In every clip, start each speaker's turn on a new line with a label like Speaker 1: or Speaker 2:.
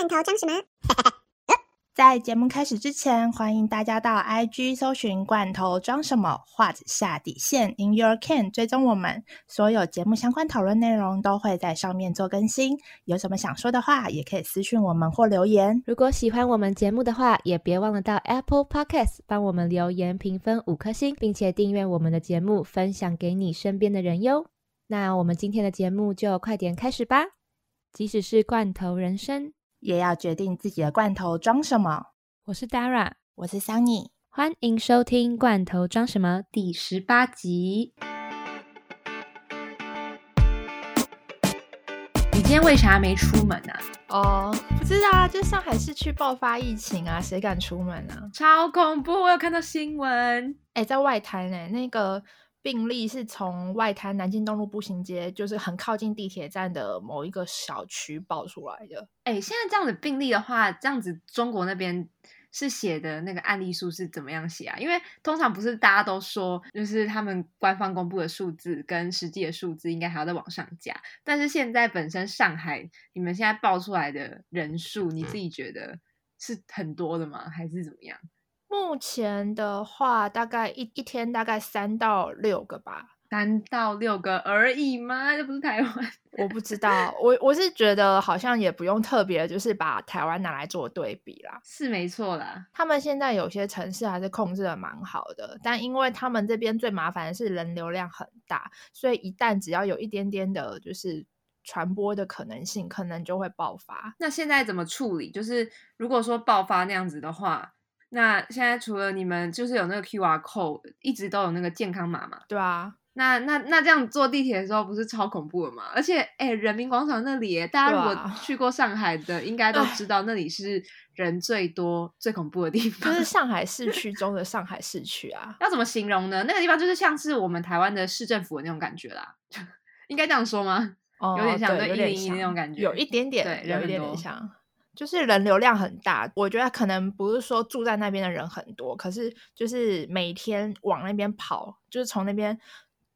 Speaker 1: 罐头装什么？
Speaker 2: 在节目开始之前，欢迎大家到 IG 搜寻“罐头装什么”或者下底线 In Your Can 追踪我们，所有节目相关讨论内容都会在上面做更新。有什么想说的话，也可以私讯我们或留言。
Speaker 3: 如果喜欢我们节目的话，也别忘了到 Apple Podcast 帮我们留言评分五颗星，并且订阅我们的节目，分享给你身边的人哟。那我们今天的节目就快点开始吧！即使是罐头人生。
Speaker 2: 也要决定自己的罐头装什么。
Speaker 3: 我是 Dara，
Speaker 2: 我是 Sunny，
Speaker 3: 欢迎收听《罐头装什么》第十八集。
Speaker 4: 你今天为啥没出门呢？
Speaker 5: 哦，不知道啊，就上海市区爆发疫情啊，谁敢出门啊？
Speaker 4: 超恐怖！我有看到新闻，
Speaker 5: 哎，在外滩呢，那个。病例是从外滩南京东路步行街，就是很靠近地铁站的某一个小区爆出来的。
Speaker 4: 哎，现在这样的病例的话，这样子中国那边是写的那个案例数是怎么样写啊？因为通常不是大家都说，就是他们官方公布的数字跟实际的数字应该还要再往上加。但是现在本身上海，你们现在报出来的人数，你自己觉得是很多的吗？还是怎么样？
Speaker 5: 目前的话，大概一一天大概三到六个吧，
Speaker 4: 三到六个而已吗？这不是台湾，
Speaker 5: 我不知道。我我是觉得好像也不用特别，就是把台湾拿来做对比啦。
Speaker 4: 是没错啦，
Speaker 5: 他们现在有些城市还是控制的蛮好的，但因为他们这边最麻烦的是人流量很大，所以一旦只要有一点点的，就是传播的可能性，可能就会爆发。
Speaker 4: 那现在怎么处理？就是如果说爆发那样子的话。那现在除了你们，就是有那个 Q R code，一直都有那个健康码嘛？
Speaker 5: 对啊。
Speaker 4: 那那那这样坐地铁的时候不是超恐怖的吗？而且，哎，人民广场那里，大家如果去过上海的，应该都知道那里是人最多、最恐怖的地方。
Speaker 5: 就是上海市区中的 上海市区啊。
Speaker 4: 要怎么形容呢？那个地方就是像是我们台湾的市政府的那种感觉啦，应该这样说吗？有点像对一零一那种感觉，
Speaker 5: 有一点点，
Speaker 4: 对，
Speaker 5: 有一点点像。就是人流量很大，我觉得可能不是说住在那边的人很多，可是就是每天往那边跑，就是从那边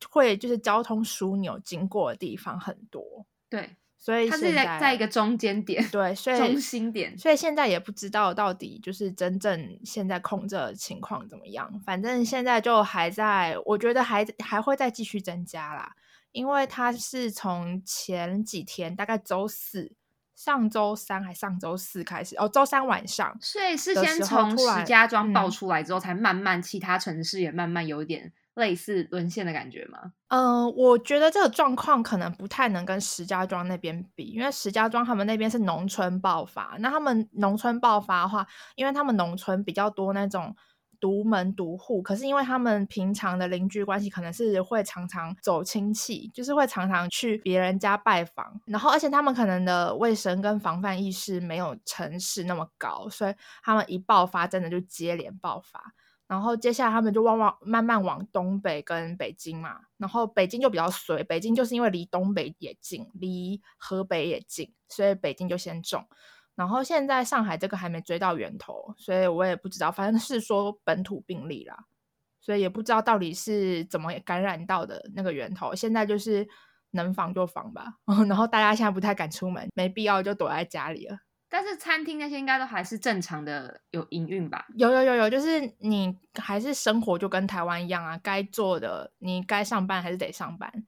Speaker 5: 会就是交通枢纽经过的地方很多。
Speaker 4: 对，
Speaker 5: 所以
Speaker 4: 它是在在一个中间点，
Speaker 5: 对，所以
Speaker 4: 中心点，
Speaker 5: 所以现在也不知道到底就是真正现在控制的情况怎么样。反正现在就还在，我觉得还还会再继续增加啦，因为它是从前几天大概周四。上周三还上周四开始哦，周三晚上，
Speaker 4: 所以是先从石家庄爆出来之后，才慢慢其他城市也慢慢有一点类似沦陷的感觉吗？
Speaker 5: 嗯，我觉得这个状况可能不太能跟石家庄那边比，因为石家庄他们那边是农村爆发，那他们农村爆发的话，因为他们农村比较多那种。独门独户，可是因为他们平常的邻居关系可能是会常常走亲戚，就是会常常去别人家拜访，然后而且他们可能的卫生跟防范意识没有城市那么高，所以他们一爆发真的就接连爆发，然后接下来他们就往往慢慢往东北跟北京嘛，然后北京就比较随，北京就是因为离东北也近，离河北也近，所以北京就先中。然后现在上海这个还没追到源头，所以我也不知道，反正是说本土病例啦，所以也不知道到底是怎么感染到的那个源头。现在就是能防就防吧，然后大家现在不太敢出门，没必要就躲在家里了。
Speaker 4: 但是餐厅那些应该都还是正常的有营运吧？
Speaker 5: 有有有有，就是你还是生活就跟台湾一样啊，该做的你该上班还是得上班，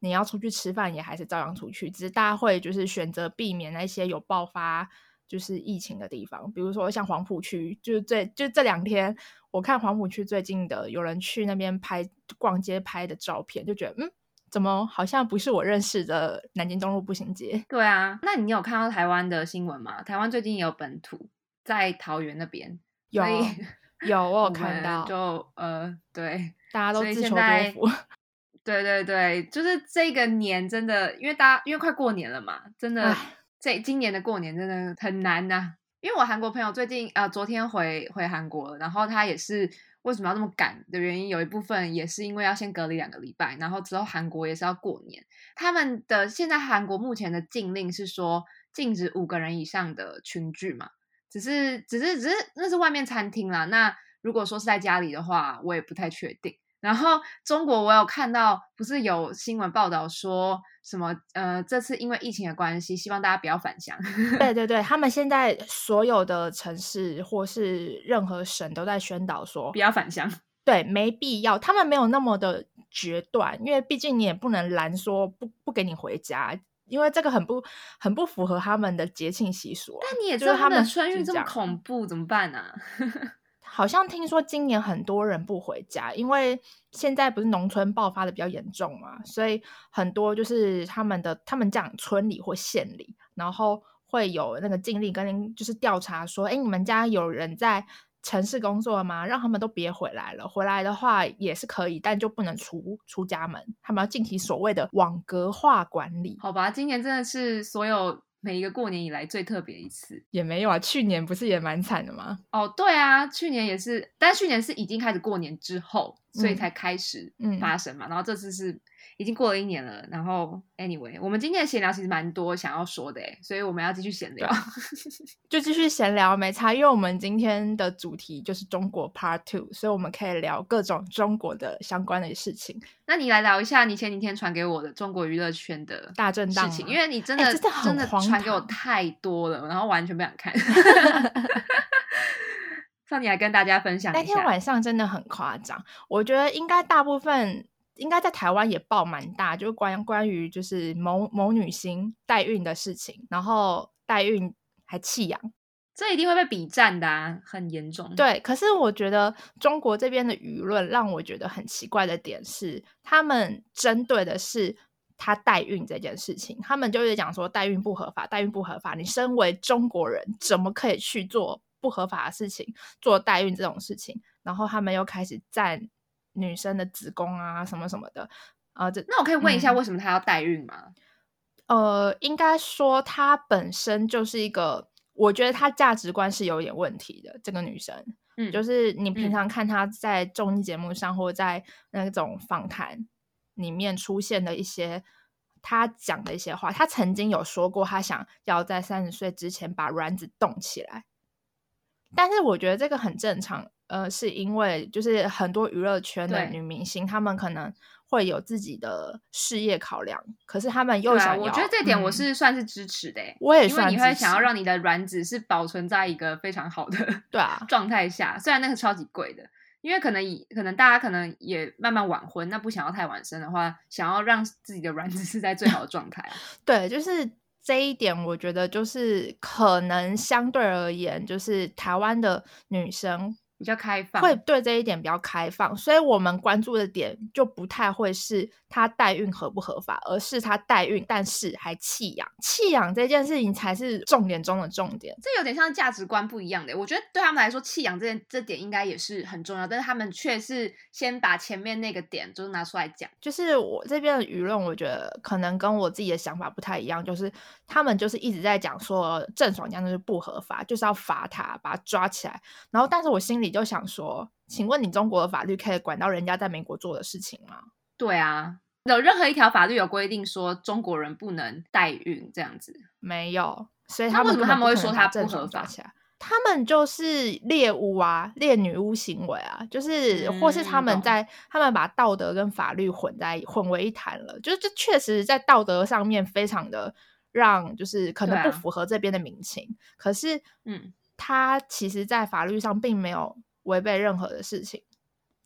Speaker 5: 你要出去吃饭也还是照样出去，只是大家会就是选择避免那些有爆发。就是疫情的地方，比如说像黄浦区，就是这就这两天，我看黄浦区最近的有人去那边拍逛街拍的照片，就觉得嗯，怎么好像不是我认识的南京东路步行街？
Speaker 4: 对啊，那你有看到台湾的新闻吗？台湾最近也有本土在桃园那边，
Speaker 5: 有有我有看到，
Speaker 4: 就呃对，
Speaker 5: 大家都自求多福。
Speaker 4: 对对对，就是这个年真的，因为大家因为快过年了嘛，真的。这今年的过年真的很难呐，因为我韩国朋友最近呃昨天回回韩国了，然后他也是为什么要这么赶的原因，有一部分也是因为要先隔离两个礼拜，然后之后韩国也是要过年。他们的现在韩国目前的禁令是说禁止五个人以上的群聚嘛，只是只是只是那是外面餐厅啦。那如果说是在家里的话，我也不太确定。然后中国我有看到不是有新闻报道说。什么呃，这次因为疫情的关系，希望大家不要返乡。
Speaker 5: 对对对，他们现在所有的城市或是任何省都在宣导说
Speaker 4: 不要返乡。
Speaker 5: 对，没必要。他们没有那么的决断，因为毕竟你也不能拦说不不给你回家，因为这个很不很不符合他们的节庆习俗。
Speaker 4: 但你也知道
Speaker 5: 他
Speaker 4: 们春运这么恐怖，怎么办呢？
Speaker 5: 好像听说今年很多人不回家，因为现在不是农村爆发的比较严重嘛，所以很多就是他们的他们讲村里或县里，然后会有那个禁令跟就是调查说，哎，你们家有人在城市工作吗？让他们都别回来了，回来的话也是可以，但就不能出出家门，他们要进行所谓的网格化管理。
Speaker 4: 好吧，今年真的是所有。每一个过年以来最特别一次
Speaker 5: 也没有啊，去年不是也蛮惨的吗？
Speaker 4: 哦，对啊，去年也是，但去年是已经开始过年之后，所以才开始发生嘛。然后这次是。已经过了一年了，然后 anyway，我们今天的闲聊其实蛮多想要说的诶，所以我们要继续闲聊，
Speaker 5: 就继续闲聊没差，因为我们今天的主题就是中国 Part Two，所以我们可以聊各种中国的相关的事情。
Speaker 4: 那你来聊一下你前几天传给我的中国娱乐圈的
Speaker 5: 大震荡
Speaker 4: 事情，因为你真的真的传给我太多了，然后完全不想看。上你来跟大家分享一下，
Speaker 5: 那天晚上真的很夸张，我觉得应该大部分。应该在台湾也爆蛮大，就关关于就是某某女星代孕的事情，然后代孕还弃养，
Speaker 4: 这一定会被比战的，很严重。
Speaker 5: 对，可是我觉得中国这边的舆论让我觉得很奇怪的点是，他们针对的是她代孕这件事情，他们就是讲说代孕不合法，代孕不合法，你身为中国人怎么可以去做不合法的事情，做代孕这种事情？然后他们又开始占。女生的子宫啊，什么什么的，啊，这
Speaker 4: 那我可以问一下，为什么她要代孕吗？
Speaker 5: 呃，应该说她本身就是一个，我觉得她价值观是有点问题的。这个女生，嗯，就是你平常看她在综艺节目上或在那种访谈里面出现的一些，她讲的一些话，她曾经有说过，她想要在三十岁之前把卵子冻起来，但是我觉得这个很正常。呃，是因为就是很多娱乐圈的女明星，她们可能会有自己的事业考量，可是她们又想，
Speaker 4: 我觉得这点我是算是支持的。
Speaker 5: 我也因为
Speaker 4: 你会想要让你的卵子是保存在一个非常好的
Speaker 5: 对啊
Speaker 4: 状态下，虽然那个超级贵的，因为可能以可能大家可能也慢慢晚婚，那不想要太晚生的话，想要让自己的卵子是在最好的状态。
Speaker 5: 对，就是这一点，我觉得就是可能相对而言，就是台湾的女生。
Speaker 4: 比较开放，
Speaker 5: 会对这一点比较开放，所以我们关注的点就不太会是她代孕合不合法，而是她代孕但是还弃养，弃养这件事情才是重点中的重点。
Speaker 4: 这有点像价值观不一样的，我觉得对他们来说，弃养这件这点应该也是很重要，但是他们却是先把前面那个点就是拿出来讲。
Speaker 5: 就是我这边的舆论，我觉得可能跟我自己的想法不太一样，就是他们就是一直在讲说郑爽这样就是不合法，就是要罚他，把他抓起来。然后，但是我心里。你就想说，请问你中国的法律可以管到人家在美国做的事情吗？
Speaker 4: 对啊，有任何一条法律有规定说中国人不能代孕这样子？
Speaker 5: 没有，所以他为
Speaker 4: 什么他们会说
Speaker 5: 他
Speaker 4: 不合法？
Speaker 5: 他们就是猎巫啊，猎女巫行为啊，就是或是他们在他们把道德跟法律混在混为一谈了，就是这确实在道德上面非常的让，就是可能不符合这边的民情。可是，嗯。他其实，在法律上并没有违背任何的事情，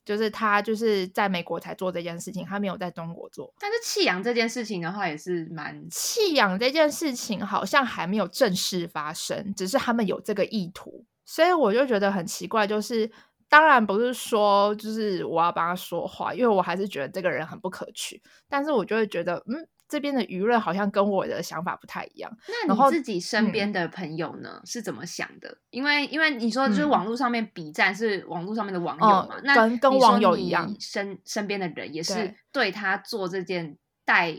Speaker 5: 就是他就是在美国才做这件事情，他没有在中国做。
Speaker 4: 但是弃养这件事情的话，也是蛮
Speaker 5: 弃养这件事情好像还没有正式发生，只是他们有这个意图，所以我就觉得很奇怪。就是当然不是说就是我要帮他说话，因为我还是觉得这个人很不可取，但是我就会觉得嗯。这边的舆论好像跟我的想法不太一样。
Speaker 4: 那你自己身边的朋友呢是怎么想的？因为因为你说就是网络上面比战是网络上面的网友嘛，那
Speaker 5: 跟跟网友一样，
Speaker 4: 身身边的人也是对他做这件代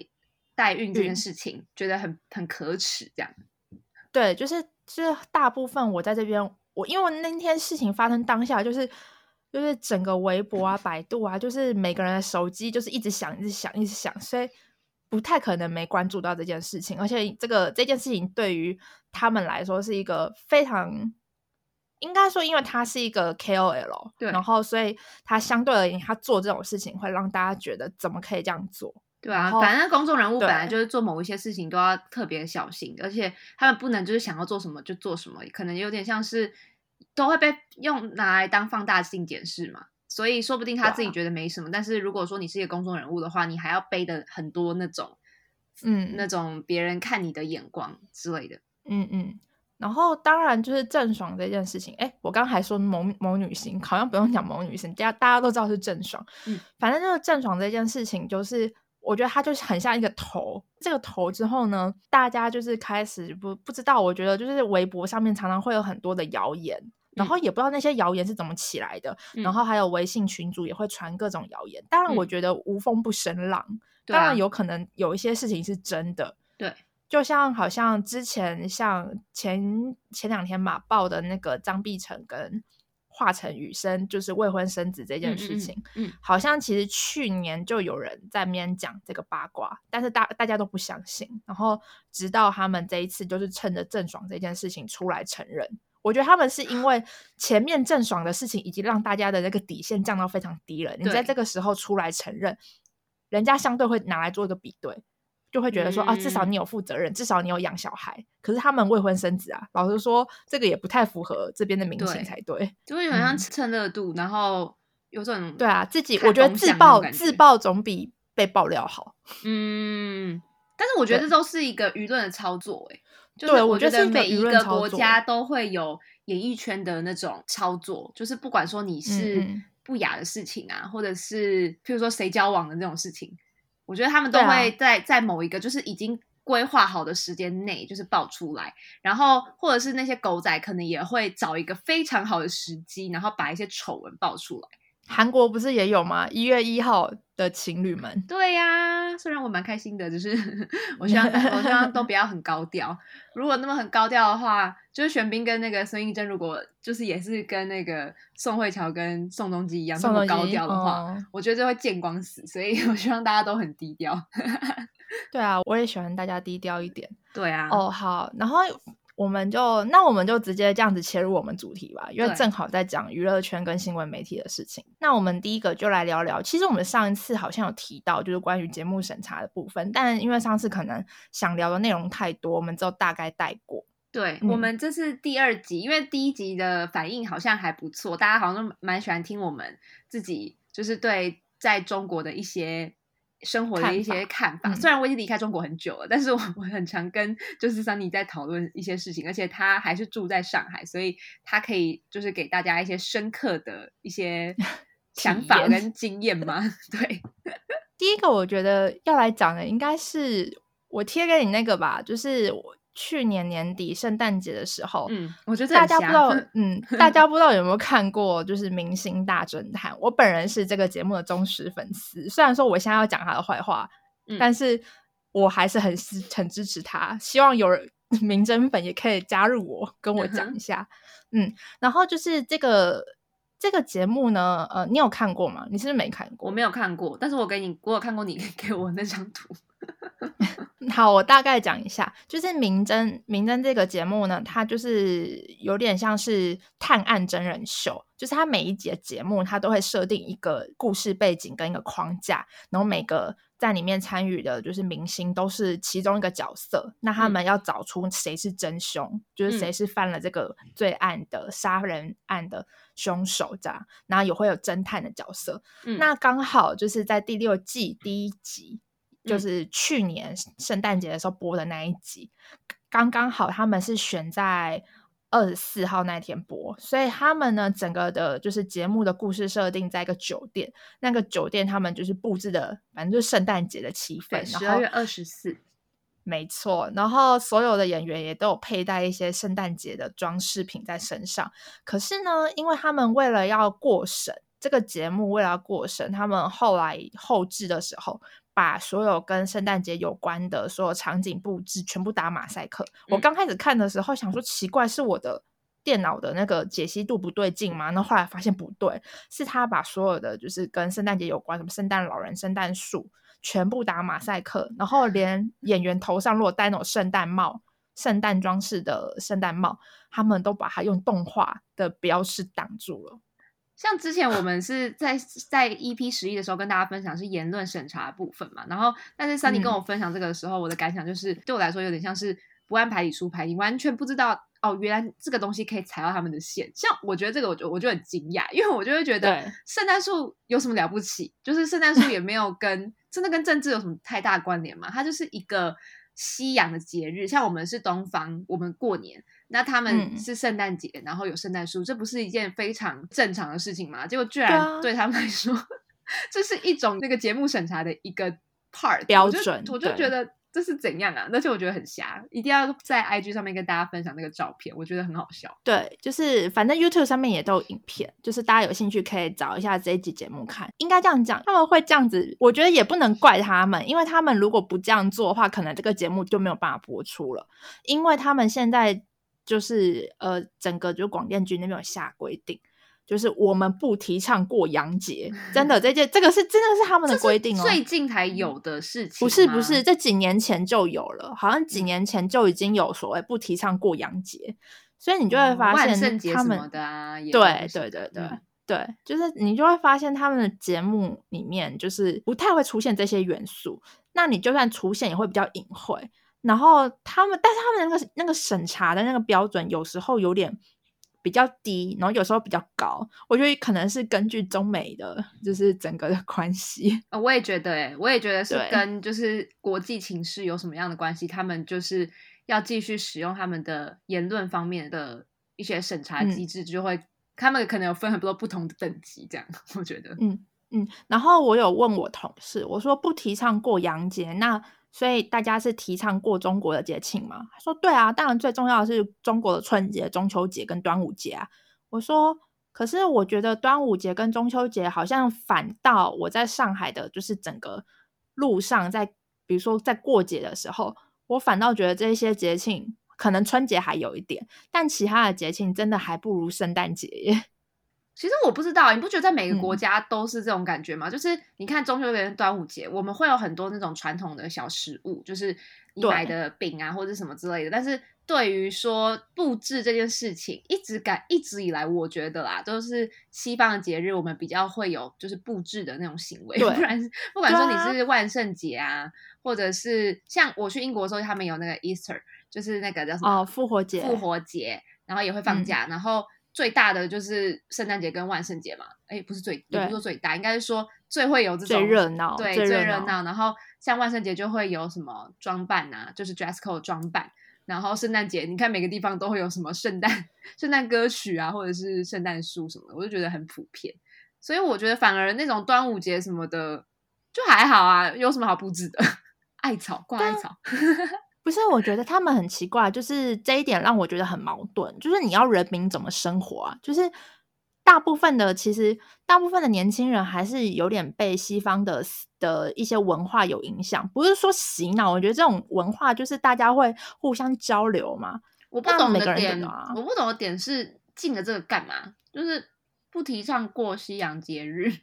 Speaker 4: 代孕这件事情觉得很很可耻，这样。
Speaker 5: 对，就是就是大部分我在这边，我因为那天事情发生当下，就是就是整个微博啊、百度啊，就是每个人的手机就是一直响、一直响、一直响，所以。不太可能没关注到这件事情，而且这个这件事情对于他们来说是一个非常应该说，因为他是一个 KOL，
Speaker 4: 对，
Speaker 5: 然后所以他相对而言，他做这种事情会让大家觉得怎么可以这样做？
Speaker 4: 对啊，反正公众人物本来就是做某一些事情都要特别小心，而且他们不能就是想要做什么就做什么，可能有点像是都会被用拿来当放大镜检视嘛。所以说不定他自己觉得没什么，但是如果说你是一个公众人物的话，你还要背的很多那种，嗯，那种别人看你的眼光之类的。
Speaker 5: 嗯嗯。然后当然就是郑爽这件事情，哎，我刚还说某某女星，好像不用讲某女星，大家大家都知道是郑爽。嗯，反正就是郑爽这件事情，就是。我觉得她就是很像一个头，这个头之后呢，大家就是开始不不知道。我觉得就是微博上面常常会有很多的谣言，然后也不知道那些谣言是怎么起来的。然后还有微信群主也会传各种谣言。当然，我觉得无风不生浪，当然有可能有一些事情是真的。
Speaker 4: 对，
Speaker 5: 就像好像之前像前前两天嘛报的那个张碧晨跟。华晨宇生就是未婚生子这件事情，嗯，好像其实去年就有人在面讲这个八卦，但是大大家都不相信，然后直到他们这一次就是趁着郑爽这件事情出来承认，我觉得他们是因为前面郑爽的事情已经让大家的那个底线降到非常低了，你在这个时候出来承认，人家相对会拿来做一个比对。就会觉得说啊，至少你有负责任，至少你有养小孩。可是他们未婚生子啊，老实说，这个也不太符合这边的民情才对。
Speaker 4: 就会有像蹭热度，然后有种
Speaker 5: 对啊，自己我觉得自爆自爆总比被爆料好。
Speaker 4: 嗯，但是我觉得这都是一个舆论的操作，哎，对我觉得每一个国家都会有演艺圈的那种操作，就是不管说你是不雅的事情啊，或者是譬如说谁交往的那种事情。我觉得他们都会在在某一个就是已经规划好的时间内，就是爆出来，然后或者是那些狗仔可能也会找一个非常好的时机，然后把一些丑闻爆出来。
Speaker 5: 韩国不是也有吗？一月一号的情侣们。
Speaker 4: 对呀，虽然我蛮开心的，就是 我希望我希望都不要很高调。如果那么很高调的话，就是玄彬跟那个孙艺珍，如果就是也是跟那个宋慧乔跟宋仲基一样那么高调的话，我觉得这会见光死。所以 我希望大家都很低调。
Speaker 5: 对啊，我也喜欢大家低调一点。
Speaker 4: 对啊。
Speaker 5: 哦，好，然后。我们就那我们就直接这样子切入我们主题吧，因为正好在讲娱乐圈跟新闻媒体的事情。那我们第一个就来聊聊，其实我们上一次好像有提到，就是关于节目审查的部分，但因为上次可能想聊的内容太多，我们就大概带过。
Speaker 4: 对我们这是第二集，因为第一集的反应好像还不错，大家好像都蛮喜欢听我们自己就是对在中国的一些。生活的一些看法，虽然我已经离开中国很久了，但是我我很常跟就是桑尼在讨论一些事情，而且他还是住在上海，所以他可以就是给大家一些深刻的一些 想法跟经验嘛。对，
Speaker 5: 第一个我觉得要来讲的应该是我贴给你那个吧，就是我。去年年底圣诞节的时候，
Speaker 4: 嗯，我觉得
Speaker 5: 大家不知道，嗯，大家不知道有没有看过，就是《明星大侦探》。我本人是这个节目的忠实粉丝，虽然说我现在要讲他的坏话，但是我还是很很支持他。希望有人 明侦粉也可以加入我，跟我讲 一下。嗯，然后就是这个这个节目呢，呃，你有看过吗？你是不是没看过？
Speaker 4: 我没有看过，但是我给你，我有看过你给我那张图。
Speaker 5: 好，我大概讲一下，就是《明侦》《明侦》这个节目呢，它就是有点像是探案真人秀，就是它每一节节目它都会设定一个故事背景跟一个框架，然后每个在里面参与的就是明星都是其中一个角色，那他们要找出谁是真凶，就是谁是犯了这个罪案的杀人案的凶手这样，然后也会有侦探的角色，那刚好就是在第六季第一集。就是去年圣诞节的时候播的那一集，刚刚好他们是选在二十四号那天播，所以他们呢整个的就是节目的故事设定在一个酒店，那个酒店他们就是布置的，反正就是圣诞节的气氛。
Speaker 4: 十二月二十四，
Speaker 5: 没错。然后所有的演员也都有佩戴一些圣诞节的装饰品在身上。可是呢，因为他们为了要过审这个节目，为了要过审，他们后来后置的时候。把所有跟圣诞节有关的所有场景布置全部打马赛克。我刚开始看的时候想说奇怪，是我的电脑的那个解析度不对劲吗？那后来发现不对，是他把所有的就是跟圣诞节有关，什么圣诞老人、圣诞树，全部打马赛克，然后连演员头上如果戴那种圣诞帽、圣诞装饰的圣诞帽，他们都把它用动画的标识挡住了。
Speaker 4: 像之前我们是在在 EP 十一的时候跟大家分享是言论审查的部分嘛，然后但是 Sunny 跟我分享这个的时候，我的感想就是对我来说有点像是不按牌理出牌，你完全不知道哦，原来这个东西可以踩到他们的线。像我觉得这个，我就我就很惊讶，因为我就会觉得圣诞树有什么了不起？就是圣诞树也没有跟真的跟政治有什么太大关联嘛，它就是一个西洋的节日，像我们是东方，我们过年。那他们是圣诞节，然后有圣诞树，这不是一件非常正常的事情吗？结果居然对他们来说，这是一种那个节目审查的一个 part
Speaker 5: 标准，
Speaker 4: 我就觉得这是怎样啊？而且我觉得很瞎，一定要在 IG 上面跟大家分享那个照片，我觉得很好笑。
Speaker 5: 对，就是反正 YouTube 上面也都有影片，就是大家有兴趣可以找一下这一集节目看。应该这样讲，他们会这样子，我觉得也不能怪他们，因为他们如果不这样做的话，可能这个节目就没有办法播出了，因为他们现在。就是呃，整个就广电局那边有下规定，就是我们不提倡过洋节，真的这件这个是真的是他们的规定哦。
Speaker 4: 最近才有的事情，
Speaker 5: 不是不是，这几年前就有了，好像几年前就已经有所谓不提倡过洋节，所以你就会发现他们
Speaker 4: 的啊，
Speaker 5: 对对对对对，就是你就会发现他们的节目里面就是不太会出现这些元素，那你就算出现也会比较隐晦。然后他们，但是他们那个那个审查的那个标准有时候有点比较低，然后有时候比较高。我觉得可能是根据中美的就是整个的 关系。
Speaker 4: 呃，我也觉得，哎，我也觉得是跟就是国际情势有什么样的关系。他们就是要继续使用他们的言论方面的一些审查机制，就会他们可能有分很多不同的等级，这样 我觉得。
Speaker 5: 嗯嗯。然后我有问我同事，我说不提倡过洋节，那。所以大家是提倡过中国的节庆吗？他说：“对啊，当然最重要的是中国的春节、中秋节跟端午节啊。”我说：“可是我觉得端午节跟中秋节好像反倒我在上海的，就是整个路上，在比如说在过节的时候，我反倒觉得这些节庆可能春节还有一点，但其他的节庆真的还不如圣诞节耶。”
Speaker 4: 其实我不知道，你不觉得在每个国家都是这种感觉吗？就是你看中秋节、端午节，我们会有很多那种传统的小食物，就是你买的饼啊或者什么之类的。但是对于说布置这件事情，一直感一直以来，我觉得啦，都是西方的节日，我们比较会有就是布置的那种行为。不然不管说你是万圣节啊，或者是像我去英国的时候，他们有那个 Easter，就是那个叫什么
Speaker 5: 复活节，
Speaker 4: 复活节，然后也会放假，然后。最大的就是圣诞节跟万圣节嘛，哎，不是最，也不是说最大，应该是说最会有这种
Speaker 5: 最热闹，
Speaker 4: 对，
Speaker 5: 最
Speaker 4: 热闹。然后像万圣节就会有什么装扮啊，就是 dress code 装扮。然后圣诞节，你看每个地方都会有什么圣诞圣诞歌曲啊，或者是圣诞树什么的，我就觉得很普遍。所以我觉得反而那种端午节什么的就还好啊，有什么好布置的？艾草挂艾草。
Speaker 5: 不是，我觉得他们很奇怪，就是这一点让我觉得很矛盾。就是你要人民怎么生活啊？就是大部分的，其实大部分的年轻人还是有点被西方的的一些文化有影响。不是说洗脑，我觉得这种文化就是大家会互相交流嘛。
Speaker 4: 我不懂的点，我不懂的点是进了这个干嘛？就是不提倡过西洋节日。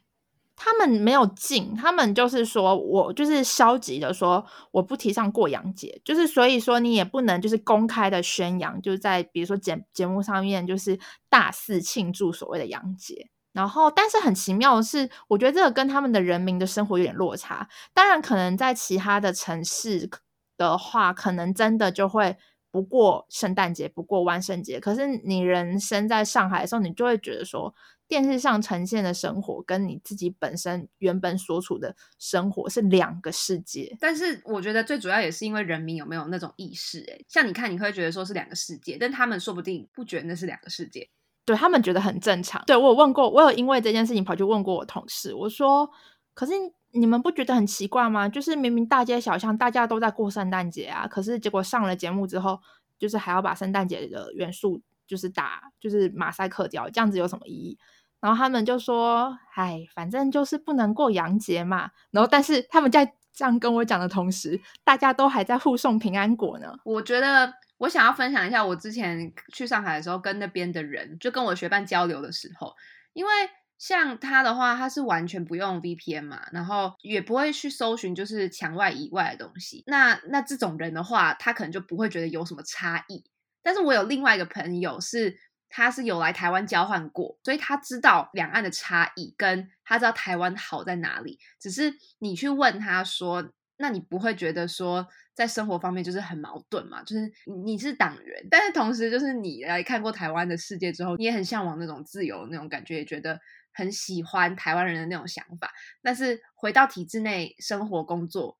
Speaker 5: 他们没有禁，他们就是说我就是消极的说我不提倡过洋节，就是所以说你也不能就是公开的宣扬，就是在比如说节节目上面就是大肆庆祝所谓的洋节。然后，但是很奇妙的是，我觉得这个跟他们的人民的生活有点落差。当然，可能在其他的城市的话，可能真的就会不过圣诞节，不过万圣节。可是你人生在上海的时候，你就会觉得说。电视上呈现的生活跟你自己本身原本所处的生活是两个世界，
Speaker 4: 但是我觉得最主要也是因为人民有没有那种意识，诶像你看你会觉得说是两个世界，但他们说不定不觉得那是两个世界，
Speaker 5: 对他们觉得很正常。对我有问过，我有因为这件事情跑去问过我同事，我说，可是你们不觉得很奇怪吗？就是明明大街小巷大家都在过圣诞节啊，可是结果上了节目之后，就是还要把圣诞节的元素就是打就是马赛克掉，这样子有什么意义？然后他们就说：“哎，反正就是不能过洋节嘛。”然后，但是他们在这样跟我讲的同时，大家都还在护送平安果呢。
Speaker 4: 我觉得我想要分享一下，我之前去上海的时候，跟那边的人就跟我学伴交流的时候，因为像他的话，他是完全不用 VPN 嘛，然后也不会去搜寻就是墙外以外的东西。那那这种人的话，他可能就不会觉得有什么差异。但是我有另外一个朋友是。他是有来台湾交换过，所以他知道两岸的差异，跟他知道台湾好在哪里。只是你去问他说，那你不会觉得说在生活方面就是很矛盾嘛？就是你是党员，但是同时就是你来看过台湾的世界之后，你也很向往那种自由那种感觉，也觉得很喜欢台湾人的那种想法。但是回到体制内生活工作，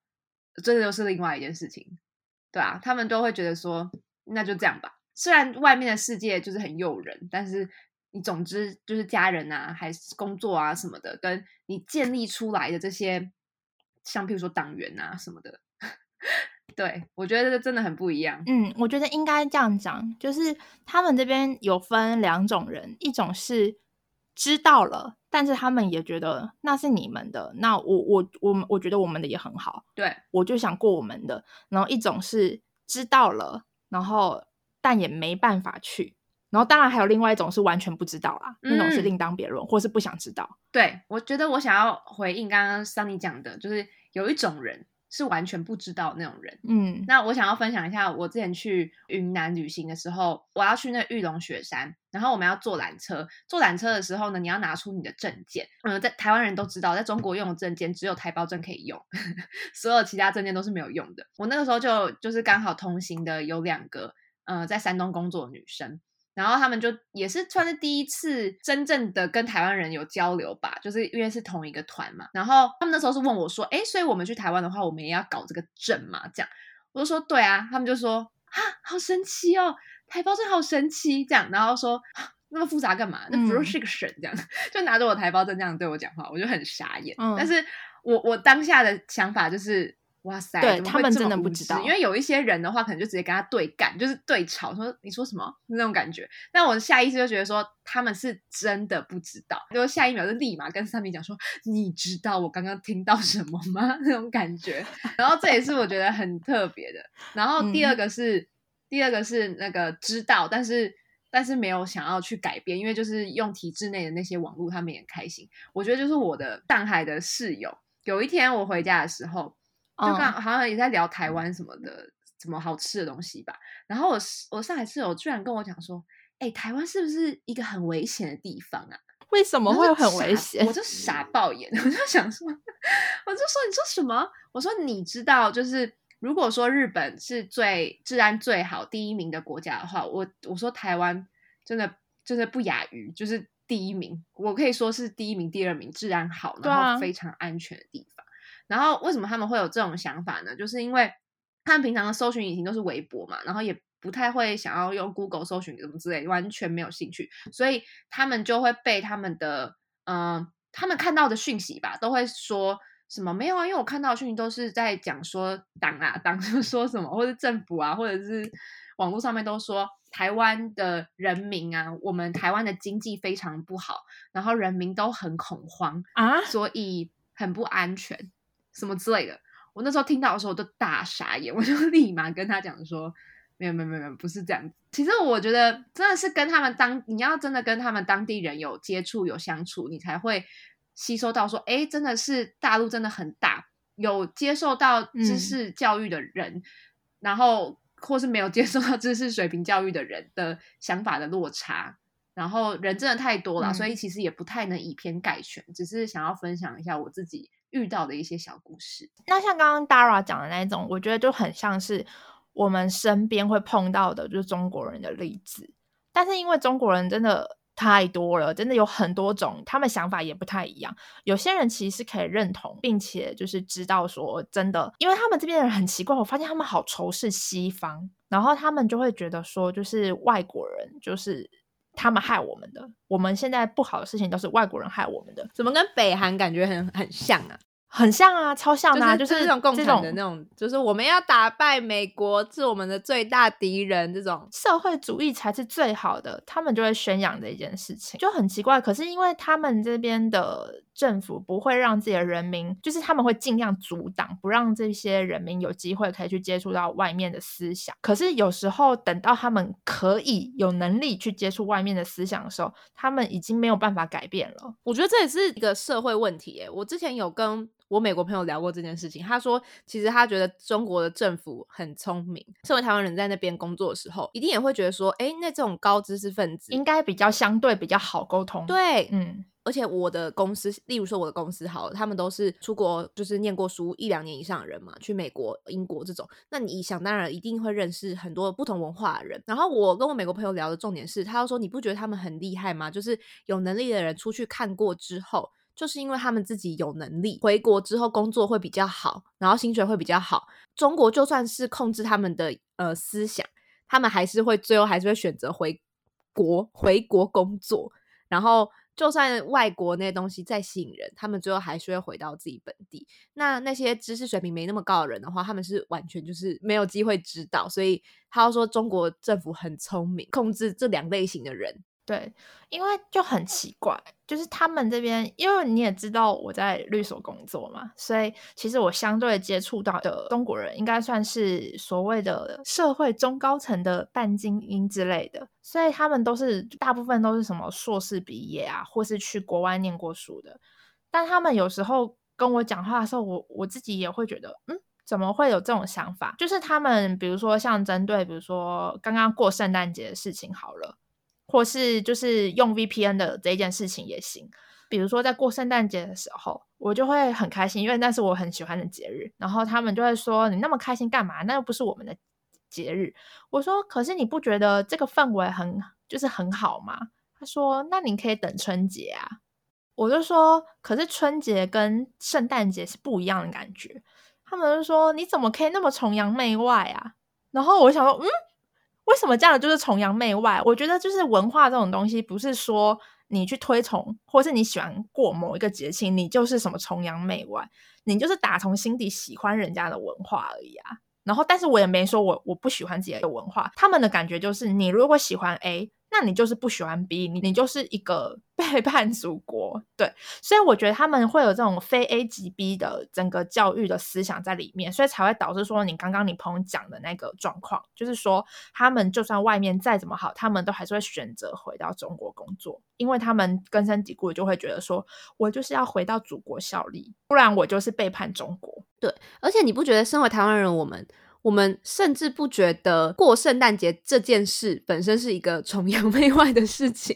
Speaker 4: 这个又是另外一件事情，对啊，他们都会觉得说，那就这样吧。虽然外面的世界就是很诱人，但是你总之就是家人啊，还是工作啊什么的，跟你建立出来的这些，像譬如说党员啊什么的，对我觉得这真的很不一样。
Speaker 5: 嗯，我觉得应该这样讲，就是他们这边有分两种人，一种是知道了，但是他们也觉得那是你们的，那我我我我觉得我们的也很好，
Speaker 4: 对
Speaker 5: 我就想过我们的。然后一种是知道了，然后。但也没办法去，然后当然还有另外一种是完全不知道啦，那种是另当别论，或是不想知道。
Speaker 4: 对我觉得我想要回应刚刚 Sunny 讲的，就是有一种人是完全不知道那种人。
Speaker 5: 嗯，
Speaker 4: 那我想要分享一下，我之前去云南旅行的时候，我要去那玉龙雪山，然后我们要坐缆车。坐缆车的时候呢，你要拿出你的证件。嗯，在台湾人都知道，在中国用的证件只有台胞证可以用，所有其他证件都是没有用的。我那个时候就就是刚好同行的有两个。呃，在山东工作的女生，然后他们就也是算是第一次真正的跟台湾人有交流吧，就是因为是同一个团嘛。然后他们那时候是问我说：“哎，所以我们去台湾的话，我们也要搞这个证嘛？”这样，我就说：“对啊。”他们就说：“啊，好神奇哦，台胞证好神奇。”这样，然后说：“那么复杂干嘛？那不是个省？”这样，就拿着我台胞证这样对我讲话，我就很傻眼。但是我我当下的想法就是。哇塞，
Speaker 5: 对他们真的不知道，
Speaker 4: 因为有一些人的话，可能就直接跟他对干，就是对吵，说你说什么那种感觉。但我下意识就觉得说他们是真的不知道，就下一秒就立马跟三明讲说，你知道我刚刚听到什么吗？那种感觉。然后这也是我觉得很特别的。然后第二个是第二个是那个知道，但是但是没有想要去改变，因为就是用体制内的那些网络，他们也开心。我觉得就是我的上海的室友，有一天我回家的时候。就刚好像也在聊台湾什么的，什么好吃的东西吧。然后我我上海室友居然跟我讲说：“哎，台湾是不是一个很危险的地方啊？
Speaker 5: 为什么会很危险？”
Speaker 4: 我就傻爆眼，我就想说，我就说你说什么？我说你知道，就是如果说日本是最治安最好第一名的国家的话，我我说台湾真的真的不亚于，就是第一名。我可以说是第一名、第二名，治安好，然后非常安全的地方。然后为什么他们会有这种想法呢？就是因为他们平常的搜寻引擎都是微博嘛，然后也不太会想要用 Google 搜寻什么之类，完全没有兴趣，所以他们就会被他们的嗯，他们看到的讯息吧，都会说什么没有啊？因为我看到的讯息都是在讲说党啊，党 说什么，或者政府啊，或者是网络上面都说台湾的人民啊，我们台湾的经济非常不好，然后人民都很恐慌
Speaker 5: 啊，
Speaker 4: 所以很不安全。什么之类的，我那时候听到的时候我都大傻眼，我就 立马跟他讲说，没有没有没有，不是这样子。其实我觉得真的是跟他们当，你要真的跟他们当地人有接触有相处，你才会吸收到说，哎，真的是大陆真的很大，有接受到知识教育的人，然后或是没有接受到知识水平教育的人的想法的落差，然后人真的太多了，所以其实也不太能以偏概全，只是想要分享一下我自己。遇到的一些小故事，
Speaker 5: 那像刚刚 Dara 讲的那种，我觉得就很像是我们身边会碰到的，就是中国人的例子。但是因为中国人真的太多了，真的有很多种，他们想法也不太一样。有些人其实是可以认同，并且就是知道说真的，因为他们这边的人很奇怪，我发现他们好仇视西方，然后他们就会觉得说，就是外国人就是。他们害我们的，我们现在不好的事情都是外国人害我们的，
Speaker 3: 怎么跟北韩感觉很很像啊？
Speaker 5: 很像啊，超像
Speaker 3: 啊，
Speaker 5: 就是
Speaker 3: 这种共产的那种，就是我们要打败美国，是我们的最大敌人，这种
Speaker 5: 社会主义才是最好的，他们就会宣扬的一件事情，就很奇怪。可是因为他们这边的政府不会让自己的人民，就是他们会尽量阻挡，不让这些人民有机会可以去接触到外面的思想。可是有时候等到他们可以有能力去接触外面的思想的时候，他们已经没有办法改变了。
Speaker 3: 我觉得这也是一个社会问题。诶，我之前有跟。
Speaker 4: 我美国朋友聊过这件事情，他说其实他觉得中国的政府很聪明，身为台湾人在那边工作的时候，一定也会觉得说，哎，那这种高知识分子
Speaker 5: 应该比较相对比较好沟通。
Speaker 4: 对，
Speaker 5: 嗯。
Speaker 4: 而且我的公司，例如说我的公司，好，他们都是出国，就是念过书一两年以上的人嘛，去美国、英国这种，那你想当然一定会认识很多不同文化的人。然后我跟我美国朋友聊的重点是，他说你不觉得他们很厉害吗？就是有能力的人出去看过之后，就是因为他们自己有能力，回国之后工作会比较好，然后薪水会比较好。中国就算是控制他们的呃思想，他们还是会最后还是会选择回国回国工作，然后。就算外国那些东西再吸引人，他们最后还是会回到自己本地。那那些知识水平没那么高的人的话，他们是完全就是没有机会知道。所以他要说中国政府很聪明，控制这两类型的人。
Speaker 5: 对，因为就很奇怪，就是他们这边，因为你也知道我在律所工作嘛，所以其实我相对接触到的中国人，应该算是所谓的社会中高层的半精英之类的，所以他们都是大部分都是什么硕士毕业啊，或是去国外念过书的。但他们有时候跟我讲话的时候，我我自己也会觉得，嗯，怎么会有这种想法？就是他们比如说像针对，比如说刚刚过圣诞节的事情，好了。或是就是用 VPN 的这件事情也行，比如说在过圣诞节的时候，我就会很开心，因为那是我很喜欢的节日。然后他们就会说：“你那么开心干嘛？那又不是我们的节日。”我说：“可是你不觉得这个氛围很就是很好吗？”他说：“那你可以等春节啊。”我就说：“可是春节跟圣诞节是不一样的感觉。”他们就说：“你怎么可以那么崇洋媚外啊？”然后我想说：“嗯。”为什么这样就是崇洋媚外？我觉得就是文化这种东西，不是说你去推崇，或是你喜欢过某一个节庆，你就是什么崇洋媚外，你就是打从心底喜欢人家的文化而已啊。然后，但是我也没说我我不喜欢自己的文化，他们的感觉就是，你如果喜欢 A。那你就是不喜欢 B，你你就是一个 背叛祖国，对，所以我觉得他们会有这种非 A 即 B 的整个教育的思想在里面，所以才会导致说你刚刚你朋友讲的那个状况，就是说他们就算外面再怎么好，他们都还是会选择回到中国工作，因为他们根深蒂固就会觉得说，我就是要回到祖国效力，不然我就是背叛中国。
Speaker 4: 对，而且你不觉得身为台湾人，我们？我们甚至不觉得过圣诞节这件事本身是一个崇洋 媚外的事情，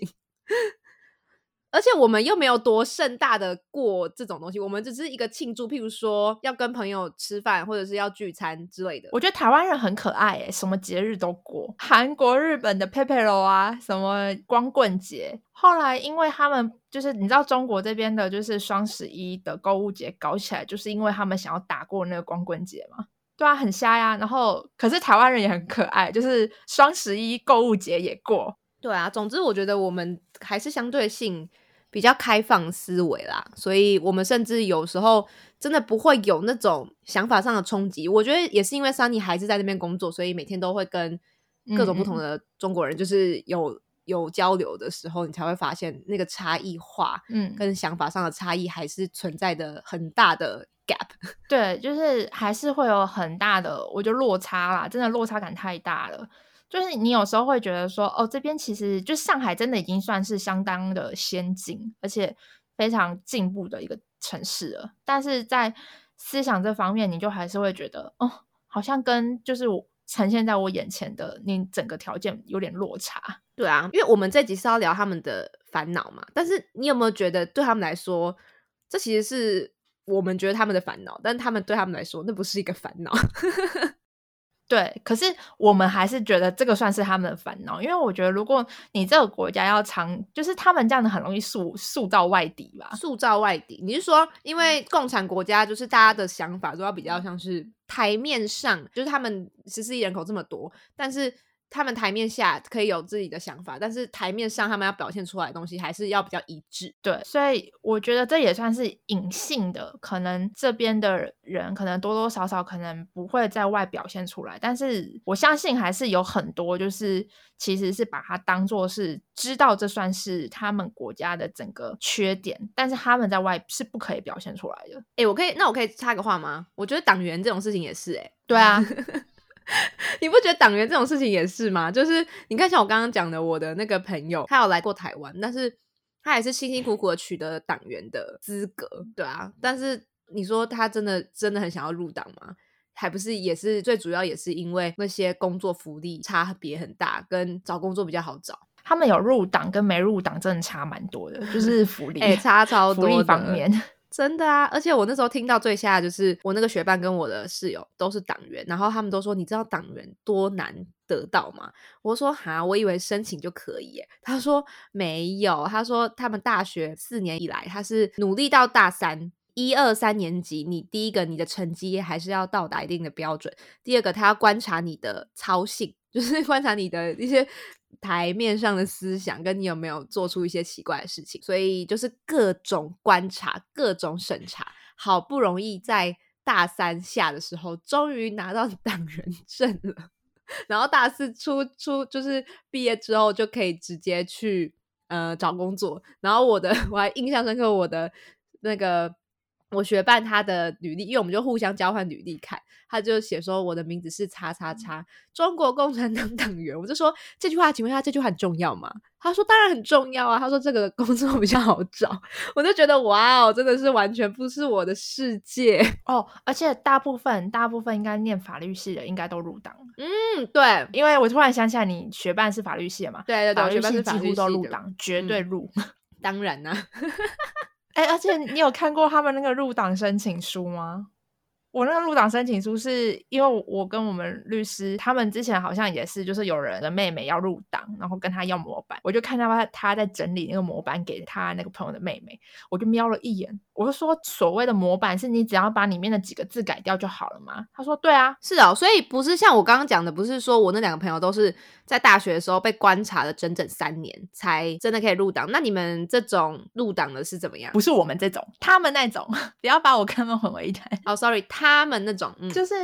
Speaker 4: 而且我们又没有多盛大的过这种东西，我们只是一个庆祝，譬如说要跟朋友吃饭或者是要聚餐之类的。
Speaker 5: 我觉得台湾人很可爱诶，什么节日都过，韩国、日本的 Pepero 啊，什么光棍节。后来因为他们就是你知道中国这边的，就是双十一的购物节搞起来，就是因为他们想要打过那个光棍节嘛。对啊，很瞎呀。然后，可是台湾人也很可爱，就是双十一购物节也过。
Speaker 4: 对啊，总之我觉得我们还是相对性比较开放思维啦，所以我们甚至有时候真的不会有那种想法上的冲击。我觉得也是因为 Sunny 还是在那边工作，所以每天都会跟各种不同的中国人就是有有交流的时候，你才会发现那个差异化，嗯，跟想法上的差异还是存在的很大的。Gap
Speaker 5: 对，就是还是会有很大的，我觉得落差啦，真的落差感太大了。就是你有时候会觉得说，哦，这边其实就上海真的已经算是相当的先进，而且非常进步的一个城市了。但是在思想这方面，你就还是会觉得，哦，好像跟就是我呈现在我眼前的你整个条件有点落差。
Speaker 4: 对啊，因为我们这集是要聊他们的烦恼嘛，但是你有没有觉得对他们来说，这其实是？我们觉得他们的烦恼，但他们对他们来说，那不是一个烦恼。
Speaker 5: 对，可是我们还是觉得这个算是他们的烦恼，因为我觉得如果你这个国家要长，就是他们这样子很容易塑塑造外敌吧？
Speaker 4: 塑造外敌，你是说，因为共产国家就是大家的想法都要比较像是台面上，就是他们十四亿人口这么多，但是。他们台面下可以有自己的想法，但是台面上他们要表现出来的东西还是要比较一致。
Speaker 5: 对，所以我觉得这也算是隐性的，可能这边的人可能多多少少可能不会在外表现出来，但是我相信还是有很多，就是其实是把它当做是知道这算是他们国家的整个缺点，但是他们在外是不可以表现出来的。
Speaker 4: 哎，我可以，那我可以插个话吗？我觉得党员这种事情也是，哎，
Speaker 5: 对啊。
Speaker 4: 你不觉得党员这种事情也是吗？就是你看，像我刚刚讲的，我的那个朋友，他有来过台湾，但是他也是辛辛苦苦的取得党员的资格，对啊。但是你说他真的真的很想要入党吗？还不是也是最主要也是因为那些工作福利差别很大，跟找工作比较好找。
Speaker 5: 他们有入党跟没入党真的差蛮多的，就是福利
Speaker 4: 哎差超多
Speaker 5: 福利方面。
Speaker 4: 真的啊！而且我那时候听到最吓就是我那个学伴跟我的室友都是党员，然后他们都说：“你知道党员多难得到吗？”我说：“哈，我以为申请就可以。”。他说：“没有。”他说：“他们大学四年以来，他是努力到大三。”一二三年级，你第一个你的成绩还是要到达一定的标准。第二个，他要观察你的操性，就是观察你的一些台面上的思想，跟你有没有做出一些奇怪的事情。所以就是各种观察，各种审查。好不容易在大三下的时候，终于拿到党员证了。然后大四出出就是毕业之后就可以直接去呃找工作。然后我的 我还印象深刻，我的那个。我学伴他的履历，因为我们就互相交换履历看，他就写说我的名字是叉叉叉，中国共产党 党员。我就说这句话，请问一下，这句话很重要吗？他说当然很重要啊。他说这个工作比较好找，我就觉得哇哦，真的是完全不是我的世界
Speaker 5: 哦。而且大部分大部分应该念法律系的，应该都入党。
Speaker 4: 嗯，对，
Speaker 5: 因为我突然想起来，你学伴是法律系的嘛？
Speaker 4: 对对对，
Speaker 5: 法律系
Speaker 4: 几
Speaker 5: 乎都入党，绝对入。
Speaker 4: 当然呢。
Speaker 5: 哎，而且你有看过他们那个入党申请书吗？我那个入党申请书是因为我跟我们律师，他们之前好像也是，就是有人的妹妹要入党，然后跟他要模板，我就看到他他在整理那个模板给他那个朋友的妹妹，我就瞄了一眼，我就说所谓的模板是你只要把里面的几个字改掉就好了吗？他说对啊，
Speaker 4: 是哦，所以不是像我刚刚讲的，不是说我那两个朋友都是在大学的时候被观察了整整三年才真的可以入党，那你们这种入党的是怎么样？
Speaker 5: 不是我们这种，他们那种，不要把我跟他们混为一谈。
Speaker 4: 哦，sorry，他们那种，
Speaker 5: 就是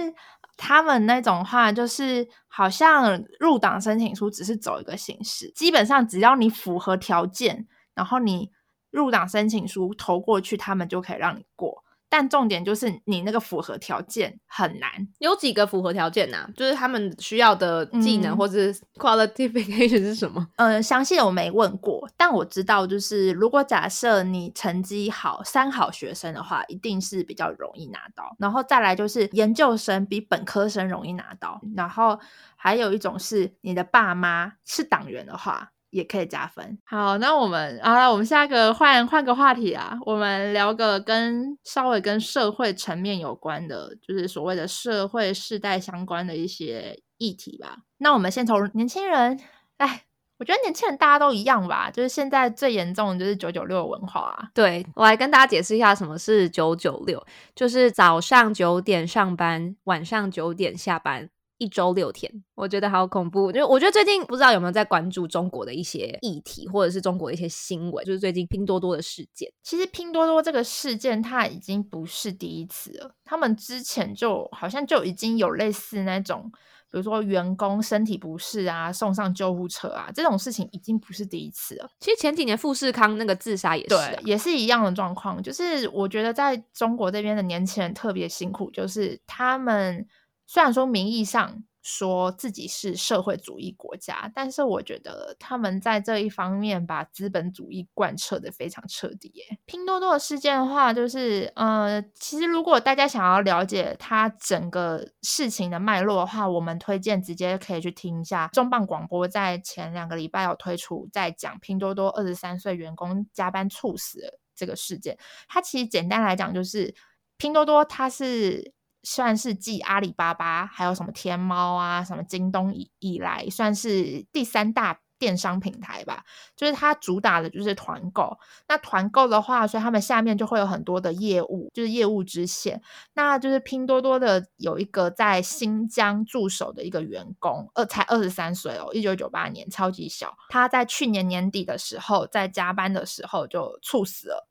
Speaker 5: 他们那种话，就是好像入党申请书只是走一个形式，基本上只要你符合条件，然后你入党申请书投过去，他们就可以让你过。但重点就是你那个符合条件很难，
Speaker 4: 有几个符合条件呐？就是他们需要的技能或者 qualification 是什么？
Speaker 5: 嗯，详细的我没问过，但我知道就是如果假设你成绩好，三好学生的话，一定是比较容易拿到。然后再来就是研究生比本科生容易拿到，然后还有一种是你的爸妈是党员的话。也可以加分。好，那我们啊，我们下个换换个话题啊，我们聊个跟稍微跟社会层面有关的，就是所谓的社会世代相关的一些议题吧。那我们先从年轻人，哎，我觉得年轻人大家都一样吧，就是现在最严重的就是九九六文化。
Speaker 4: 啊对我来跟大家解释一下什么是九九六，就是早上九点上班，晚上九点下班。一周六天，我觉得好恐怖。就我觉得最近不知道有没有在关注中国的一些议题，或者是中国的一些新闻，就是最近拼多多的事件。
Speaker 5: 其实拼多多这个事件，它已经不是第一次了。他们之前就好像就已经有类似那种，比如说员工身体不适啊，送上救护车啊，这种事情已经不是第一次了。
Speaker 4: 其实前几年富士康那个自杀也是，
Speaker 5: 也是一样的状况。就是我觉得在中国这边的年轻人特别辛苦，就是他们。虽然说名义上说自己是社会主义国家，但是我觉得他们在这一方面把资本主义贯彻的非常彻底。耶，拼多多的事件的话，就是呃，其实如果大家想要了解它整个事情的脉络的话，我们推荐直接可以去听一下重磅广播在前两个礼拜有推出，在讲拼多多二十三岁员工加班猝死这个事件。它其实简单来讲就是拼多多，它是。算是继阿里巴巴，还有什么天猫啊、什么京东以以来，算是第三大电商平台吧。就是它主打的就是团购。那团购的话，所以他们下面就会有很多的业务，就是业务支线。那就是拼多多的有一个在新疆驻守的一个员工，二才二十三岁哦，一九九八年，超级小。他在去年年底的时候，在加班的时候就猝死了。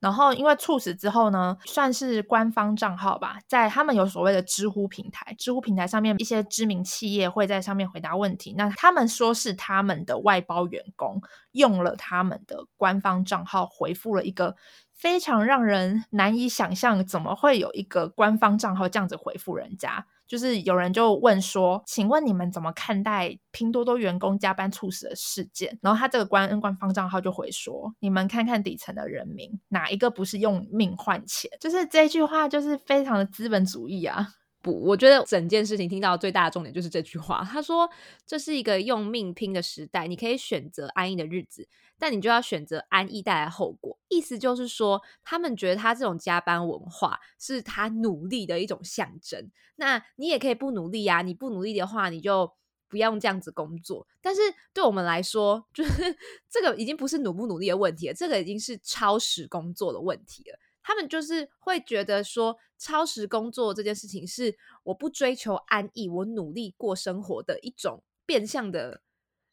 Speaker 5: 然后，因为猝死之后呢，算是官方账号吧，在他们有所谓的知乎平台，知乎平台上面一些知名企业会在上面回答问题。那他们说是他们的外包员工用了他们的官方账号回复了一个非常让人难以想象，怎么会有一个官方账号这样子回复人家？就是有人就问说：“请问你们怎么看待拼多多员工加班猝死的事件？”然后他这个官恩官方账号就回说：“你们看看底层的人民，哪一个不是用命换钱？”就是这句话，就是非常的资本主义啊。
Speaker 4: 我觉得整件事情听到最大的重点就是这句话。他说：“这是一个用命拼的时代，你可以选择安逸的日子，但你就要选择安逸带来后果。”意思就是说，他们觉得他这种加班文化是他努力的一种象征。那你也可以不努力呀，你不努力的话，你就不要用这样子工作。但是对我们来说，就是 这个已经不是努不努力的问题了，这个已经是超时工作的问题了。他们就是会觉得说，超时工作这件事情是我不追求安逸，我努力过生活的一种变相的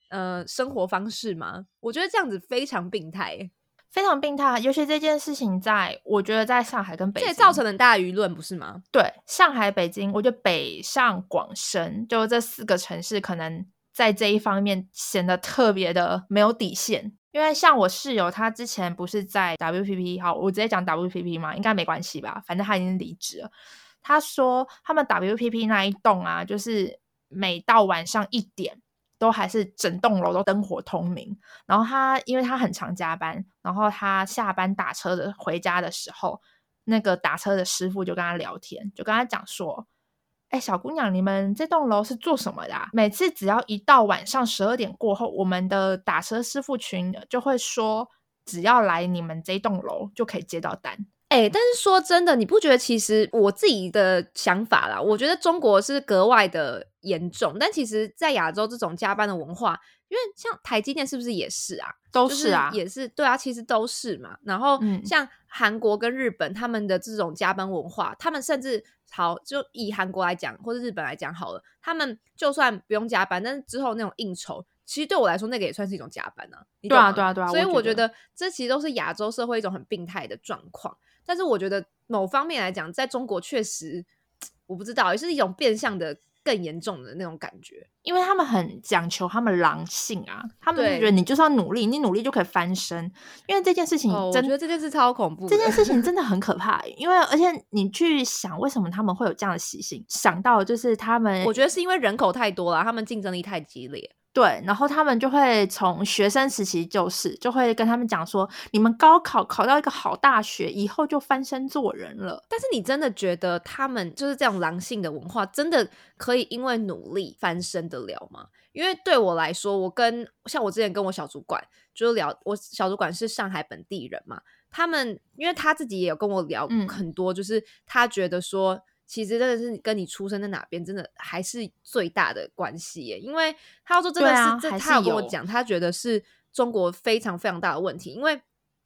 Speaker 4: 呃生活方式吗？我觉得这样子非常病态，
Speaker 5: 非常病态。尤其这件事情，在我觉得在上海跟北京，
Speaker 4: 这也造成很大舆论，不是吗？
Speaker 5: 对，上海、北京，我觉得北上广深就这四个城市，可能在这一方面显得特别的没有底线。因为像我室友，他之前不是在 WPP，好，我直接讲 WPP 嘛，应该没关系吧？反正他已经离职了。他说他们 WPP 那一栋啊，就是每到晚上一点，都还是整栋楼都灯火通明。然后他因为他很常加班，然后他下班打车的回家的时候，那个打车的师傅就跟他聊天，就跟他讲说。哎，小姑娘，你们这栋楼是做什么的？每次只要一到晚上十二点过后，我们的打车师傅群就会说，只要来你们这栋楼就可以接到单。
Speaker 4: 哎，但是说真的，你不觉得其实我自己的想法啦？我觉得中国是格外的严重，但其实，在亚洲这种加班的文化，因为像台积电是不是也是啊？
Speaker 5: 都是啊，
Speaker 4: 也是对啊，其实都是嘛。然后像韩国跟日本，他们的这种加班文化，他们甚至。好，就以韩国来讲，或者日本来讲好了，他们就算不用加班，但是之后那种应酬，其实对我来说，那个也算是一种加班啊。
Speaker 5: 对啊，对啊，对啊。
Speaker 4: 所以
Speaker 5: 我觉
Speaker 4: 得这其实都是亚洲社会一种很病态的状况。但是我觉得某方面来讲，在中国确实，我不知道，也是一种变相的。更严重的那种感觉，
Speaker 5: 因为他们很讲求他们狼性啊，他们就觉得你就是要努力，你努力就可以翻身。因为这件事情，我
Speaker 4: 觉得这件事超恐怖，
Speaker 5: 这件事情真的很可怕。因为而且你去想，为什么他们会有这样的习性？想到就是他们，
Speaker 4: 我觉得是因为人口太多了，他们竞争力太激烈。
Speaker 5: 对，然后他们就会从学生时期就是，就会跟他们讲说，你们高考考到一个好大学，以后就翻身做人了。
Speaker 4: 但是你真的觉得他们就是这种狼性的文化，真的可以因为努力翻身得了吗？因为对我来说，我跟像我之前跟我小主管就是聊，我小主管是上海本地人嘛，他们因为他自己也有跟我聊很多，就是他觉得说。其实真的是跟你出生在哪边，真的还是最大的关系耶。因为他要说真的是，这他有跟我讲，他觉得是中国非常非常大的问题。因为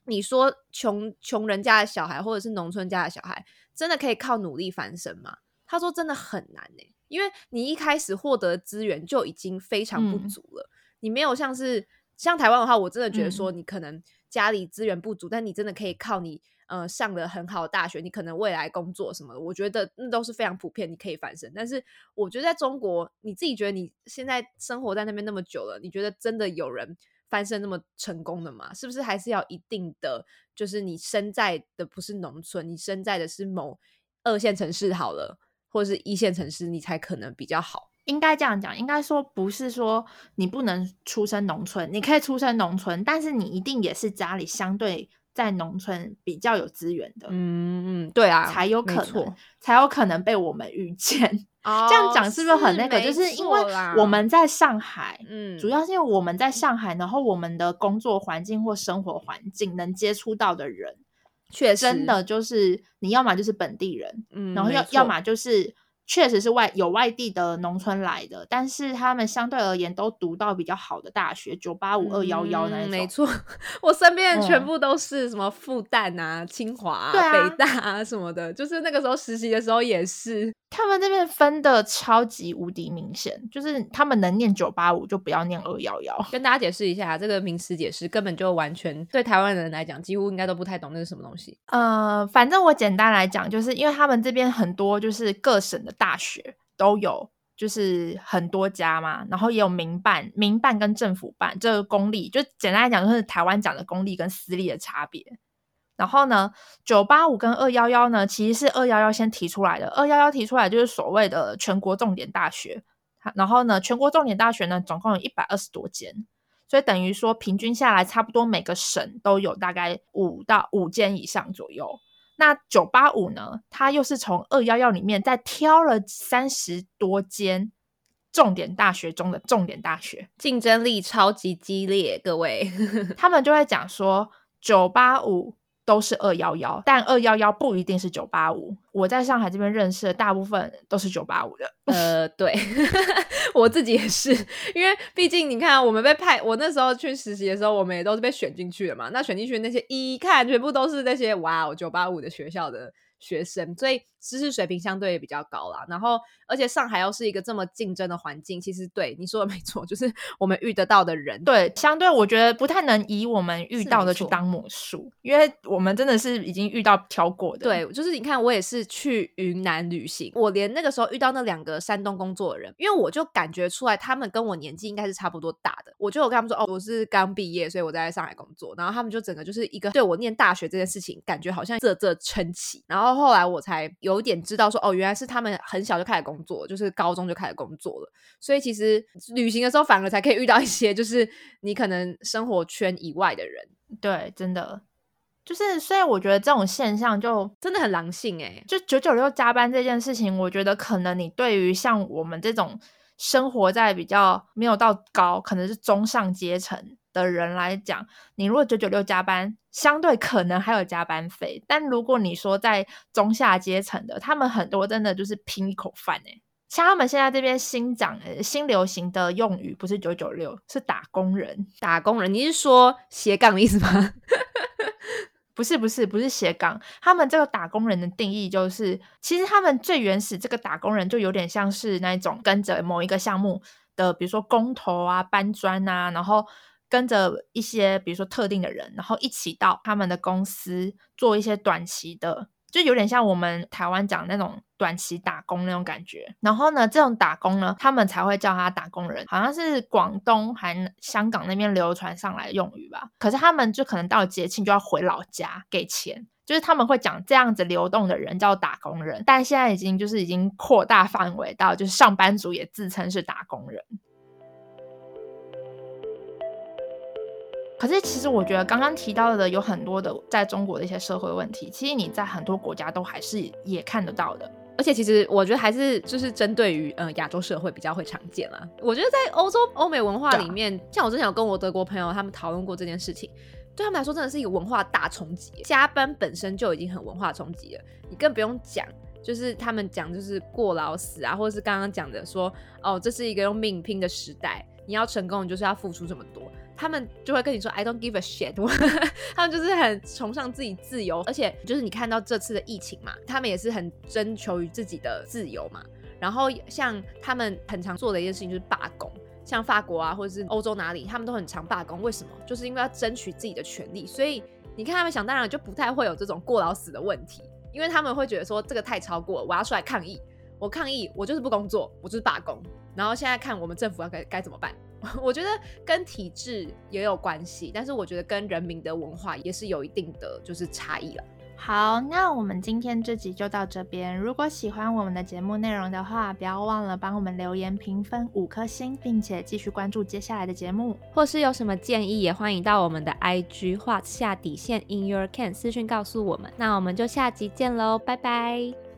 Speaker 4: 你说穷穷人家的小孩，或者是农村家的小孩，真的可以靠努力翻身吗？他说真的很难呢，因为你一开始获得资源就已经非常不足了。你没有像是像台湾的话，我真的觉得说你可能家里资源不足，但你真的可以靠你。呃，上了很好的大学，你可能未来工作什么的，我觉得那都是非常普遍，你可以翻身。但是，我觉得在中国，你自己觉得你现在生活在那边那么久了，你觉得真的有人翻身那么成功的吗？是不是还是要一定的，就是你身在的不是农村，你身在的是某二线城市好了，或者是一线城市，你才可能比较好？
Speaker 5: 应该这样讲，应该说不是说你不能出生农村，你可以出生农村，但是你一定也是家里相对。在农村比较有资源的，
Speaker 4: 嗯嗯，对啊，
Speaker 5: 才有可能，才有可能被我们遇见。这样讲是不是很那个？就是因为我们在上海，嗯，主要是因为我们在上海，然后我们的工作环境或生活环境能接触到的人，
Speaker 4: 确
Speaker 5: 实真的就是你要么就是本地人，嗯，然后要要么就是。确实是外有外地的农村来的，但是他们相对而言都读到比较好的大学，九八五二幺幺那种。
Speaker 4: 没错，我身边全部都是什么复旦啊、清华、北大啊什么的，就是那个时候实习的时候也是。
Speaker 5: 他们那边分的超级无敌明显，就是他们能念九八五就不要念二幺幺。
Speaker 4: 跟大家解释一下，这个名词解释根本就完全对台湾人来讲，几乎应该都不太懂那是什么东西。
Speaker 5: 呃，反正我简单来讲，就是因为他们这边很多就是各省的大学都有，就是很多家嘛，然后也有民办、民办跟政府办，这个公立就简单来讲，就是台湾讲的公立跟私立的差别。然后呢，九八五跟二幺幺呢，其实是二幺幺先提出来的。二幺幺提出来就是所谓的全国重点大学。然后呢，全国重点大学呢，总共有一百二十多间，所以等于说平均下来，差不多每个省都有大概五到五间以上左右。那九八五呢，它又是从二幺幺里面再挑了三十多间重点大学中的重点大学，
Speaker 4: 竞争力超级激烈，各位，
Speaker 5: 他们就会讲说九八五。都是二幺幺，但二幺幺不一定是九八五。我在上海这边认识的大部分都是九八五的。
Speaker 4: 呃，对，我自己也是，因为毕竟你看，我们被派，我那时候去实习的时候，我们也都是被选进去的嘛。那选进去的那些一看，全部都是那些哇哦九八五的学校的。学生，所以知识水平相对也比较高啦。然后，而且上海又是一个这么竞争的环境，其实对你说的没错，就是 我们遇得到的人，
Speaker 5: 对，相对我觉得不太能以我们遇到的去当魔术，因为我们真的是已经遇到挑过的。
Speaker 4: 对，就是你看，我也是去云南旅行，我连那个时候遇到那两个山东工作的人，因为我就感觉出来他们跟我年纪应该是差不多大的，我就有跟他们说，哦，我是刚毕业，所以我在上海工作。然后他们就整个就是一个对我念大学这件事情，感觉好像啧啧称奇。然后。后后来我才有点知道说哦，原来是他们很小就开始工作，就是高中就开始工作了。所以其实旅行的时候反而才可以遇到一些就是你可能生活圈以外的人。
Speaker 5: 对，真的就是所以我觉得这种现象就
Speaker 4: 真的很狼性哎。
Speaker 5: 就九九六加班这件事情，我觉得可能你对于像我们这种生活在比较没有到高，可能是中上阶层。的人来讲，你如果九九六加班，相对可能还有加班费。但如果你说在中下阶层的，他们很多真的就是拼一口饭哎。像他们现在这边新涨、新流行的用语，不是九九六，是打工人。
Speaker 4: 打工人，你是说斜杠的意思吗？
Speaker 5: 不是，不是，不是斜杠。他们这个打工人的定义就是，其实他们最原始这个打工人就有点像是那种跟着某一个项目的，比如说工头啊、搬砖啊，然后。跟着一些比如说特定的人，然后一起到他们的公司做一些短期的，就有点像我们台湾讲那种短期打工那种感觉。然后呢，这种打工呢，他们才会叫他打工人，好像是广东还香港那边流传上来用语吧。可是他们就可能到了节庆就要回老家给钱，就是他们会讲这样子流动的人叫打工人。但现在已经就是已经扩大范围到，就是上班族也自称是打工人。可是，其实我觉得刚刚提到的有很多的在中国的一些社会问题，其实你在很多国家都还是也看得到的。
Speaker 4: 而且，其实我觉得还是就是针对于呃亚洲社会比较会常见啦。我觉得在欧洲欧美文化里面，像我之前有跟我德国朋友他们讨论过这件事情，对他们来说真的是一个文化大冲击。加班本身就已经很文化冲击了，你更不用讲，就是他们讲就是过劳死啊，或者是刚刚讲的说哦，这是一个用命拼的时代，你要成功，你就是要付出这么多。他们就会跟你说 I don't give a shit，他们就是很崇尚自己自由，而且就是你看到这次的疫情嘛，他们也是很征求于自己的自由嘛。然后像他们很常做的一件事情就是罢工，像法国啊或者是欧洲哪里，他们都很常罢工。为什么？就是因为要争取自己的权利。所以你看他们想当然就不太会有这种过劳死的问题，因为他们会觉得说这个太超过了，我要出来抗议。我抗议，我就是不工作，我就是罢工。然后现在看我们政府要该该怎么办？我觉得跟体制也有关系，但是我觉得跟人民的文化也是有一定的就是差异了。
Speaker 6: 好，那我们今天这集就到这边。如果喜欢我们的节目内容的话，不要忘了帮我们留言评分五颗星，并且继续关注接下来的节目。
Speaker 4: 或是有什么建议，也欢迎到我们的 IG 画下底线 In Your Can 私讯告诉我们。那我们就下集见喽，拜拜。